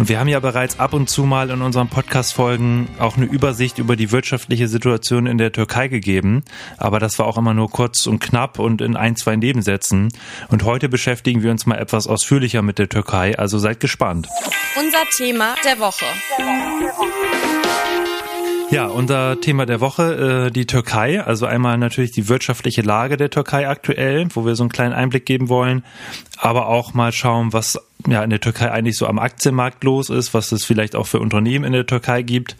Und wir haben ja bereits ab und zu mal in unseren Podcast-Folgen auch eine Übersicht über die wirtschaftliche Situation in der Türkei gegeben. Aber das war auch immer nur kurz und knapp und in ein, zwei Nebensätzen. Und heute beschäftigen wir uns mal etwas ausführlicher mit der Türkei, also seid gespannt. Unser Thema der Woche. Ja, unser Thema der Woche, äh, die Türkei. Also einmal natürlich die wirtschaftliche Lage der Türkei aktuell, wo wir so einen kleinen Einblick geben wollen, aber auch mal schauen, was ja in der Türkei eigentlich so am Aktienmarkt los ist, was es vielleicht auch für Unternehmen in der Türkei gibt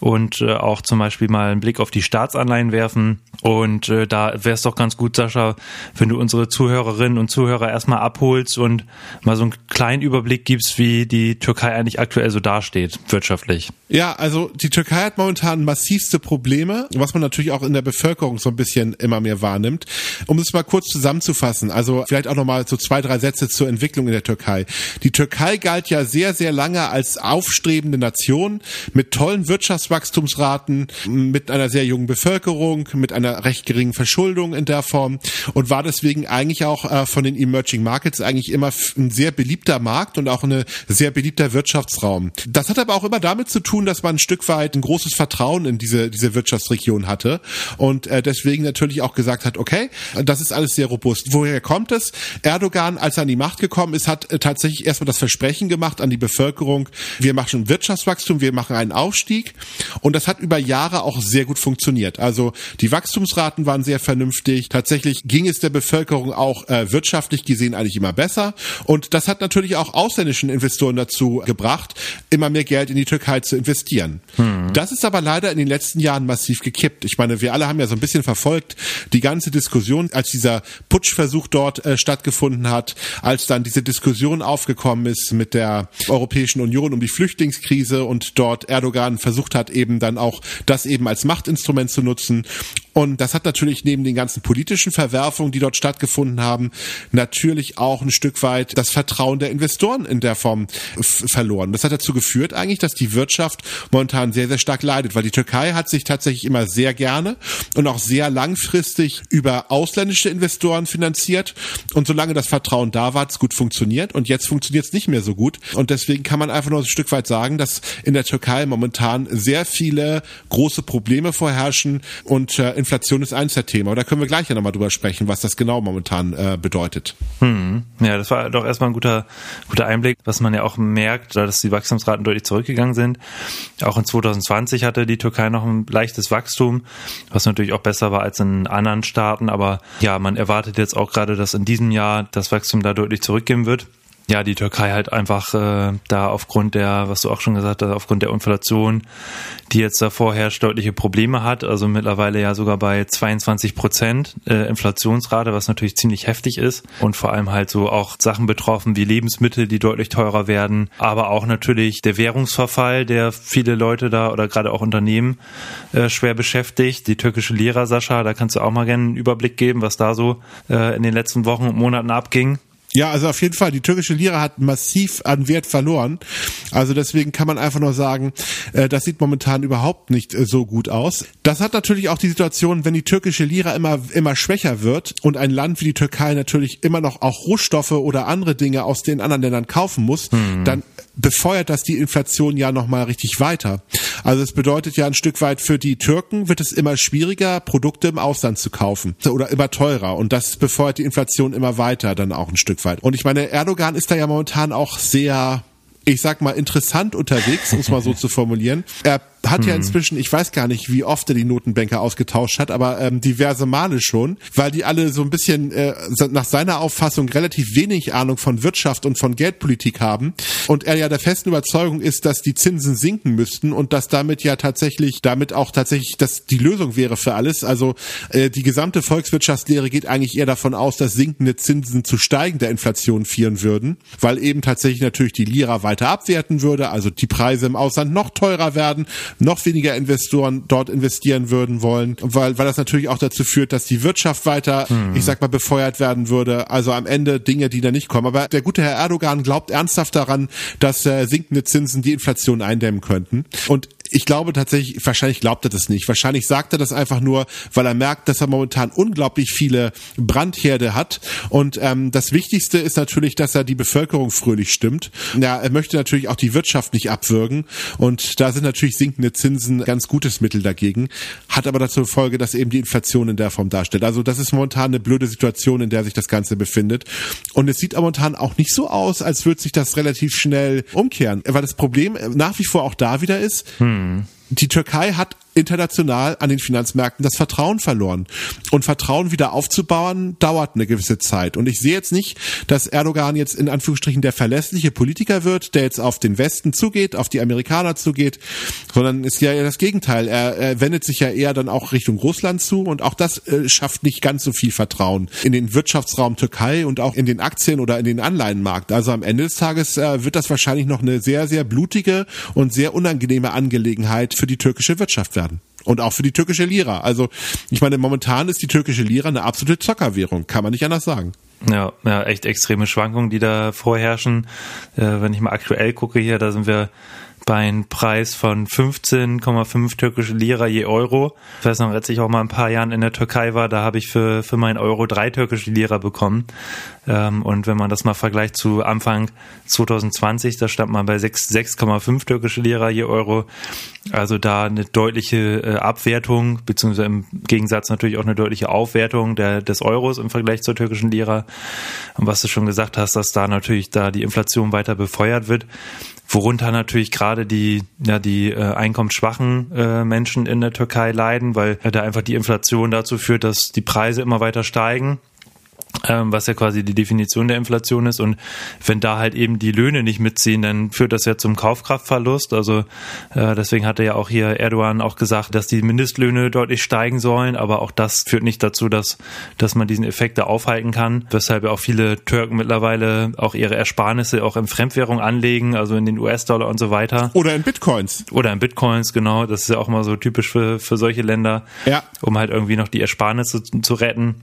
und äh, auch zum Beispiel mal einen Blick auf die Staatsanleihen werfen. Und äh, da wäre es doch ganz gut, Sascha, wenn du unsere Zuhörerinnen und Zuhörer erstmal abholst und mal so einen kleinen Überblick gibst, wie die Türkei eigentlich aktuell so dasteht, wirtschaftlich. Ja, also die Türkei hat momentan massivste Probleme, was man natürlich auch in der Bevölkerung so ein bisschen immer mehr wahrnimmt. Um es mal kurz zusammenzufassen, also vielleicht auch nochmal so zwei, drei Sätze zur Entwicklung in der Türkei. Die Türkei galt ja sehr, sehr lange als aufstrebende Nation mit tollen Wirtschaftswachstumsraten, mit einer sehr jungen Bevölkerung, mit einer recht geringen Verschuldung in der Form und war deswegen eigentlich auch äh, von den Emerging Markets eigentlich immer ein sehr beliebter Markt und auch ein sehr beliebter Wirtschaftsraum. Das hat aber auch immer damit zu tun, dass man ein Stück weit ein großes Vertrauen in diese, diese Wirtschaftsregion hatte und äh, deswegen natürlich auch gesagt hat, okay, das ist alles sehr robust. Woher kommt es? Erdogan, als er an die Macht gekommen ist, hat äh, tatsächlich tatsächlich erstmal das Versprechen gemacht an die Bevölkerung, wir machen Wirtschaftswachstum, wir machen einen Aufstieg. Und das hat über Jahre auch sehr gut funktioniert. Also die Wachstumsraten waren sehr vernünftig. Tatsächlich ging es der Bevölkerung auch äh, wirtschaftlich gesehen eigentlich immer besser. Und das hat natürlich auch ausländischen Investoren dazu gebracht, immer mehr Geld in die Türkei zu investieren. Hm. Das ist aber leider in den letzten Jahren massiv gekippt. Ich meine, wir alle haben ja so ein bisschen verfolgt die ganze Diskussion, als dieser Putschversuch dort äh, stattgefunden hat, als dann diese Diskussion auf aufgekommen ist mit der Europäischen Union um die Flüchtlingskrise und dort Erdogan versucht hat eben dann auch das eben als Machtinstrument zu nutzen und das hat natürlich neben den ganzen politischen Verwerfungen, die dort stattgefunden haben, natürlich auch ein Stück weit das Vertrauen der Investoren in der Form verloren. Das hat dazu geführt eigentlich, dass die Wirtschaft momentan sehr, sehr stark leidet, weil die Türkei hat sich tatsächlich immer sehr gerne und auch sehr langfristig über ausländische Investoren finanziert. Und solange das Vertrauen da war, hat es gut funktioniert. Und jetzt funktioniert es nicht mehr so gut. Und deswegen kann man einfach nur ein Stück weit sagen, dass in der Türkei momentan sehr viele große Probleme vorherrschen und äh, Inflation ist eins der Themen. Aber da können wir gleich ja nochmal drüber sprechen, was das genau momentan äh, bedeutet. Hm. Ja, das war doch erstmal ein guter, guter Einblick, was man ja auch merkt, dass die Wachstumsraten deutlich zurückgegangen sind. Auch in 2020 hatte die Türkei noch ein leichtes Wachstum, was natürlich auch besser war als in anderen Staaten. Aber ja, man erwartet jetzt auch gerade, dass in diesem Jahr das Wachstum da deutlich zurückgehen wird ja, die Türkei halt einfach äh, da aufgrund der, was du auch schon gesagt hast, aufgrund der Inflation, die jetzt da vorherrscht, deutliche Probleme hat. Also mittlerweile ja sogar bei 22 Prozent äh, Inflationsrate, was natürlich ziemlich heftig ist. Und vor allem halt so auch Sachen betroffen wie Lebensmittel, die deutlich teurer werden. Aber auch natürlich der Währungsverfall, der viele Leute da oder gerade auch Unternehmen äh, schwer beschäftigt. Die türkische Lira, Sascha, da kannst du auch mal gerne einen Überblick geben, was da so äh, in den letzten Wochen und Monaten abging. Ja, also auf jeden Fall. Die türkische Lira hat massiv an Wert verloren. Also deswegen kann man einfach nur sagen, äh, das sieht momentan überhaupt nicht äh, so gut aus. Das hat natürlich auch die Situation, wenn die türkische Lira immer, immer schwächer wird und ein Land wie die Türkei natürlich immer noch auch Rohstoffe oder andere Dinge aus den anderen Ländern kaufen muss, hm. dann befeuert das die Inflation ja nochmal richtig weiter. Also es bedeutet ja ein Stück weit für die Türken wird es immer schwieriger, Produkte im Ausland zu kaufen oder immer teurer und das befeuert die Inflation immer weiter dann auch ein Stück weit. Und ich meine, Erdogan ist da ja momentan auch sehr ich sag mal, interessant unterwegs, um es mal so zu formulieren. Er hat hm. ja inzwischen, ich weiß gar nicht, wie oft er die Notenbanker ausgetauscht hat, aber ähm, diverse Male schon, weil die alle so ein bisschen äh, nach seiner Auffassung relativ wenig Ahnung von Wirtschaft und von Geldpolitik haben und er ja der festen Überzeugung ist, dass die Zinsen sinken müssten und dass damit ja tatsächlich, damit auch tatsächlich das die Lösung wäre für alles. Also äh, die gesamte Volkswirtschaftslehre geht eigentlich eher davon aus, dass sinkende Zinsen zu steigender Inflation führen würden, weil eben tatsächlich natürlich die Lira weiter abwerten würde, also die Preise im Ausland noch teurer werden noch weniger Investoren dort investieren würden wollen, weil, weil das natürlich auch dazu führt, dass die Wirtschaft weiter, hm. ich sag mal, befeuert werden würde. Also am Ende Dinge, die da nicht kommen. Aber der gute Herr Erdogan glaubt ernsthaft daran, dass äh, sinkende Zinsen die Inflation eindämmen könnten. Und ich glaube tatsächlich, wahrscheinlich glaubt er das nicht. Wahrscheinlich sagt er das einfach nur, weil er merkt, dass er momentan unglaublich viele Brandherde hat. Und ähm, das Wichtigste ist natürlich, dass er die Bevölkerung fröhlich stimmt. Ja, er möchte natürlich auch die Wirtschaft nicht abwürgen. Und da sind natürlich sinkende Zinsen ganz gutes Mittel dagegen. Hat aber dazu Folge, dass eben die Inflation in der Form darstellt. Also das ist momentan eine blöde Situation, in der sich das Ganze befindet. Und es sieht momentan auch nicht so aus, als würde sich das relativ schnell umkehren. Weil das Problem nach wie vor auch da wieder ist, hm Mm. Die Türkei hat international an den Finanzmärkten das Vertrauen verloren. Und Vertrauen wieder aufzubauen, dauert eine gewisse Zeit. Und ich sehe jetzt nicht, dass Erdogan jetzt in Anführungsstrichen der verlässliche Politiker wird, der jetzt auf den Westen zugeht, auf die Amerikaner zugeht, sondern ist ja das Gegenteil. Er, er wendet sich ja eher dann auch Richtung Russland zu und auch das äh, schafft nicht ganz so viel Vertrauen in den Wirtschaftsraum Türkei und auch in den Aktien oder in den Anleihenmarkt. Also am Ende des Tages äh, wird das wahrscheinlich noch eine sehr, sehr blutige und sehr unangenehme Angelegenheit für die türkische Wirtschaft werden und auch für die türkische Lira. Also ich meine, momentan ist die türkische Lira eine absolute Zockerwährung, kann man nicht anders sagen. Ja, ja, echt extreme Schwankungen, die da vorherrschen. Äh, wenn ich mal aktuell gucke hier, da sind wir bei einem Preis von 15,5 türkische Lira je Euro. Ich weiß noch, als ich auch mal ein paar Jahren in der Türkei war, da habe ich für, für meinen Euro drei türkische Lira bekommen. Ähm, und wenn man das mal vergleicht zu Anfang 2020, da stand man bei 6,5 türkische Lira je Euro. Also da eine deutliche äh, Abwertung, beziehungsweise im Gegensatz natürlich auch eine deutliche Aufwertung der, des Euros im Vergleich zur türkischen Lira. Und was du schon gesagt hast, dass da natürlich da die Inflation weiter befeuert wird worunter natürlich gerade die ja die äh, einkommensschwachen äh, Menschen in der Türkei leiden, weil da einfach die Inflation dazu führt, dass die Preise immer weiter steigen was ja quasi die Definition der Inflation ist. Und wenn da halt eben die Löhne nicht mitziehen, dann führt das ja zum Kaufkraftverlust. Also äh, deswegen hatte ja auch hier Erdogan auch gesagt, dass die Mindestlöhne deutlich steigen sollen, aber auch das führt nicht dazu, dass, dass man diesen Effekt da aufhalten kann, weshalb ja auch viele Türken mittlerweile auch ihre Ersparnisse auch in Fremdwährung anlegen, also in den US-Dollar und so weiter. Oder in Bitcoins. Oder in Bitcoins, genau. Das ist ja auch mal so typisch für, für solche Länder, ja. um halt irgendwie noch die Ersparnisse zu, zu retten.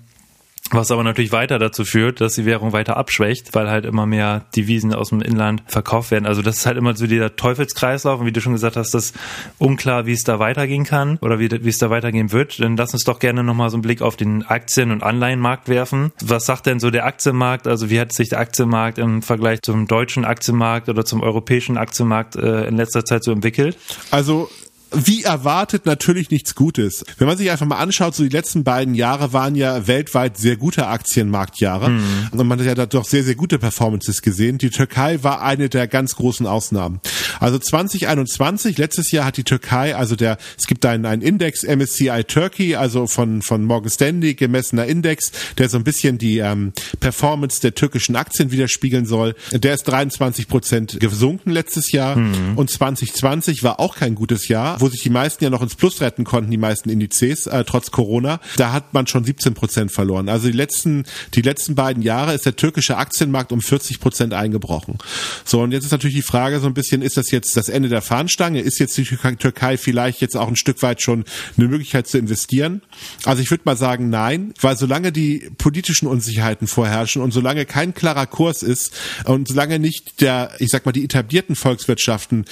Was aber natürlich weiter dazu führt, dass die Währung weiter abschwächt, weil halt immer mehr Devisen aus dem Inland verkauft werden. Also das ist halt immer so dieser Teufelskreislauf und wie du schon gesagt hast, das unklar, wie es da weitergehen kann oder wie, wie es da weitergehen wird. Dann lass uns doch gerne nochmal so einen Blick auf den Aktien- und Anleihenmarkt werfen. Was sagt denn so der Aktienmarkt? Also wie hat sich der Aktienmarkt im Vergleich zum deutschen Aktienmarkt oder zum europäischen Aktienmarkt äh, in letzter Zeit so entwickelt? Also wie erwartet natürlich nichts Gutes. Wenn man sich einfach mal anschaut, so die letzten beiden Jahre waren ja weltweit sehr gute Aktienmarktjahre mhm. und man hat ja da doch sehr, sehr gute Performances gesehen. Die Türkei war eine der ganz großen Ausnahmen. Also 2021, letztes Jahr hat die Türkei, also der, es gibt einen, einen Index, MSCI Turkey, also von, von Morgan Stanley gemessener Index, der so ein bisschen die ähm, Performance der türkischen Aktien widerspiegeln soll. Der ist 23 Prozent gesunken letztes Jahr mhm. und 2020 war auch kein gutes Jahr wo sich die meisten ja noch ins Plus retten konnten, die meisten Indizes, äh, trotz Corona, da hat man schon 17 Prozent verloren. Also die letzten, die letzten beiden Jahre ist der türkische Aktienmarkt um 40 Prozent eingebrochen. So, und jetzt ist natürlich die Frage so ein bisschen, ist das jetzt das Ende der Fahnenstange? Ist jetzt die Türkei vielleicht jetzt auch ein Stück weit schon eine Möglichkeit zu investieren? Also ich würde mal sagen, nein, weil solange die politischen Unsicherheiten vorherrschen und solange kein klarer Kurs ist und solange nicht der, ich sag mal, die etablierten Volkswirtschaften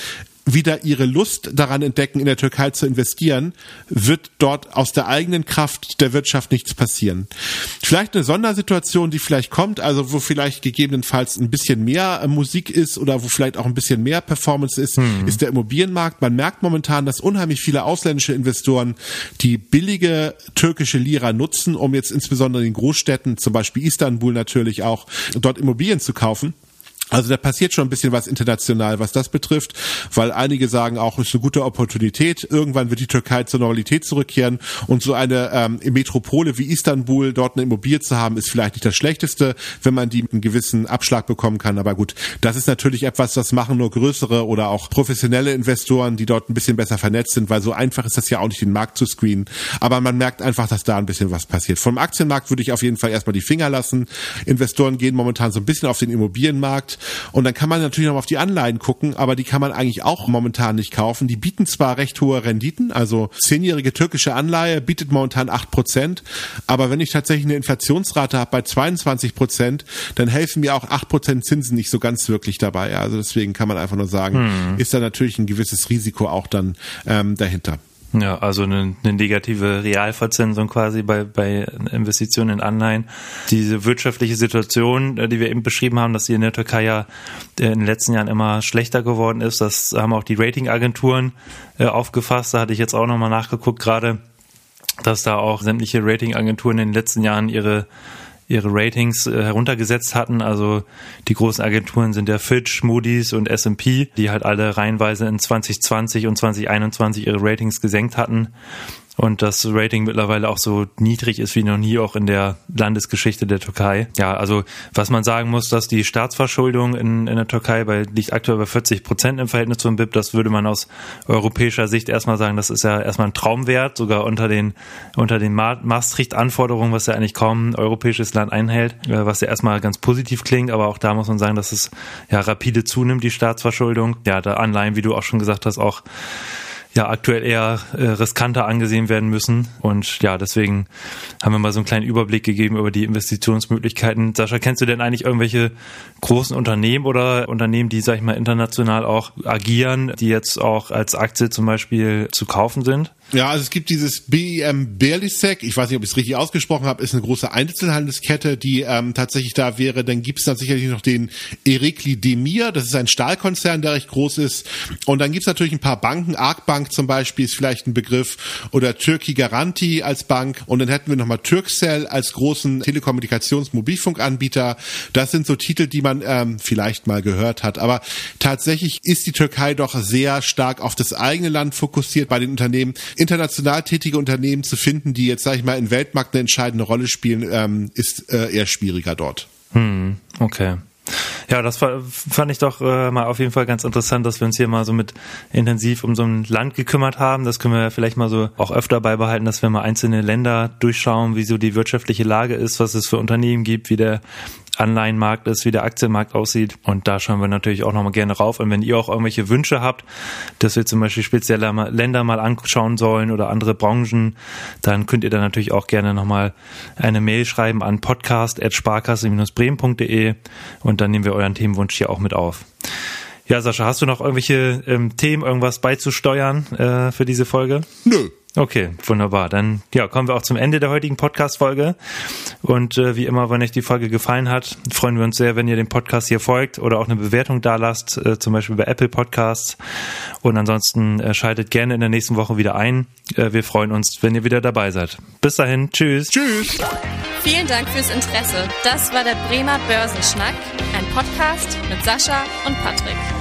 wieder ihre Lust daran entdecken, in der Türkei zu investieren, wird dort aus der eigenen Kraft der Wirtschaft nichts passieren. Vielleicht eine Sondersituation, die vielleicht kommt, also wo vielleicht gegebenenfalls ein bisschen mehr äh, Musik ist oder wo vielleicht auch ein bisschen mehr Performance ist, hm. ist der Immobilienmarkt. Man merkt momentan, dass unheimlich viele ausländische Investoren die billige türkische Lira nutzen, um jetzt insbesondere in den Großstädten, zum Beispiel Istanbul natürlich auch, dort Immobilien zu kaufen. Also da passiert schon ein bisschen was international, was das betrifft, weil einige sagen auch, es ist eine gute Opportunität. Irgendwann wird die Türkei zur Normalität zurückkehren und so eine ähm, Metropole wie Istanbul, dort eine Immobilie zu haben, ist vielleicht nicht das Schlechteste, wenn man die mit einem gewissen Abschlag bekommen kann. Aber gut, das ist natürlich etwas, das machen nur größere oder auch professionelle Investoren, die dort ein bisschen besser vernetzt sind, weil so einfach ist das ja auch nicht, den Markt zu screenen. Aber man merkt einfach, dass da ein bisschen was passiert. Vom Aktienmarkt würde ich auf jeden Fall erstmal die Finger lassen. Investoren gehen momentan so ein bisschen auf den Immobilienmarkt Und dann kann man natürlich noch auf die Anleihen gucken, aber die kann man eigentlich auch momentan nicht kaufen. Die bieten zwar recht hohe Renditen, also zehnjährige türkische Anleihe bietet momentan acht Prozent, aber wenn ich tatsächlich eine Inflationsrate habe bei 22 Prozent, dann helfen mir auch acht Prozent Zinsen nicht so ganz wirklich dabei. Also deswegen kann man einfach nur sagen, hm. ist da natürlich ein gewisses Risiko auch dann ähm, dahinter. Ja, also eine, eine negative Realverzinsung quasi bei, bei Investitionen in Anleihen. Diese wirtschaftliche Situation, äh, die wir eben beschrieben haben, dass sie in der Türkei ja äh, in den letzten Jahren immer schlechter geworden ist, das haben auch die Ratingagenturen äh, aufgefasst. Da hatte ich jetzt auch nochmal nachgeguckt gerade, dass da auch sämtliche Ratingagenturen in den letzten Jahren ihre ihre Ratings äh, heruntergesetzt hatten. Also die großen Agenturen sind ja Fitch, Moody's und S&P, die halt alle reihenweise in 2020 und 2021 ihre Ratings gesenkt hatten und das Rating mittlerweile auch so niedrig ist wie noch nie auch in der Landesgeschichte der Türkei. Ja, also was man sagen muss, dass die Staatsverschuldung in, in der Türkei bei, liegt aktuell bei 40 Prozent im Verhältnis zum BIP. Das würde man aus europäischer Sicht erstmal sagen, das ist ja erstmal ein Traumwert, sogar unter den, unter den Maastricht-Anforderungen, was ja eigentlich kaum ein europäisches Land einhält, äh, was ja erstmal ganz positiv klingt, aber auch da muss man sagen, dass es ja rapide zunimmt, die Staatsverschuldung. Ja, da Anleihen, wie du auch schon gesagt hast, auch ja aktuell eher äh, riskanter angesehen werden müssen. Und ja, deswegen haben wir mal so einen kleinen Überblick gegeben über die Investitionsmöglichkeiten. Sascha, kennst du denn eigentlich irgendwelche großen Unternehmen oder Unternehmen, die, sag ich mal, international auch agieren, die jetzt auch als Aktie zum Beispiel zu kaufen sind? Ja, also es gibt dieses BIM Berlisek, ich weiß nicht, ob ich es richtig ausgesprochen habe, ist eine große Einzelhandelskette, die ähm, tatsächlich da wäre. Dann gibt es dann sicherlich noch den Erikli Demir, das ist ein Stahlkonzern, der recht groß ist. Und dann gibt es natürlich ein paar Banken, Arc Bank zum Beispiel ist vielleicht ein Begriff oder Türki Garanti als Bank. Und dann hätten wir nochmal Turkcell als großen Telekommunikations-Mobilfunkanbieter. Das sind so Titel, die man ähm, vielleicht mal gehört hat. Aber tatsächlich ist die Türkei doch sehr stark auf das eigene Land fokussiert bei den Unternehmen international tätige Unternehmen zu finden, die jetzt, sage ich mal, in Weltmarkt eine entscheidende Rolle spielen, ähm, ist äh, eher schwieriger dort. Hm, okay. Ja, das fand ich doch äh, mal auf jeden Fall ganz interessant, dass wir uns hier mal so mit intensiv um so ein Land gekümmert haben. Das können wir vielleicht mal so auch öfter beibehalten, dass wir mal einzelne Länder durchschauen, wie so die wirtschaftliche Lage ist, was es für Unternehmen gibt, wie der Anleihenmarkt ist, wie der Aktienmarkt aussieht. Und da schauen wir natürlich auch nochmal gerne rauf. Und wenn ihr auch irgendwelche Wünsche habt, dass wir zum Beispiel spezielle Länder mal anschauen sollen oder andere Branchen, dann könnt ihr da natürlich auch gerne nochmal eine Mail schreiben an podcast.sparkasse-bremen.de und dann nehmen wir euren Themenwunsch hier auch mit auf. Ja, Sascha, hast du noch irgendwelche ähm, Themen, irgendwas beizusteuern äh, für diese Folge? Nö. Okay, wunderbar. Dann ja, kommen wir auch zum Ende der heutigen Podcast-Folge. Und äh, wie immer, wenn euch die Folge gefallen hat, freuen wir uns sehr, wenn ihr dem Podcast hier folgt oder auch eine Bewertung da lasst, äh, zum Beispiel bei Apple Podcasts. Und ansonsten äh, schaltet gerne in der nächsten Woche wieder ein. Äh, wir freuen uns, wenn ihr wieder dabei seid. Bis dahin, tschüss. Tschüss. Vielen Dank fürs Interesse. Das war der Bremer Börsenschnack, ein Podcast mit Sascha und Patrick.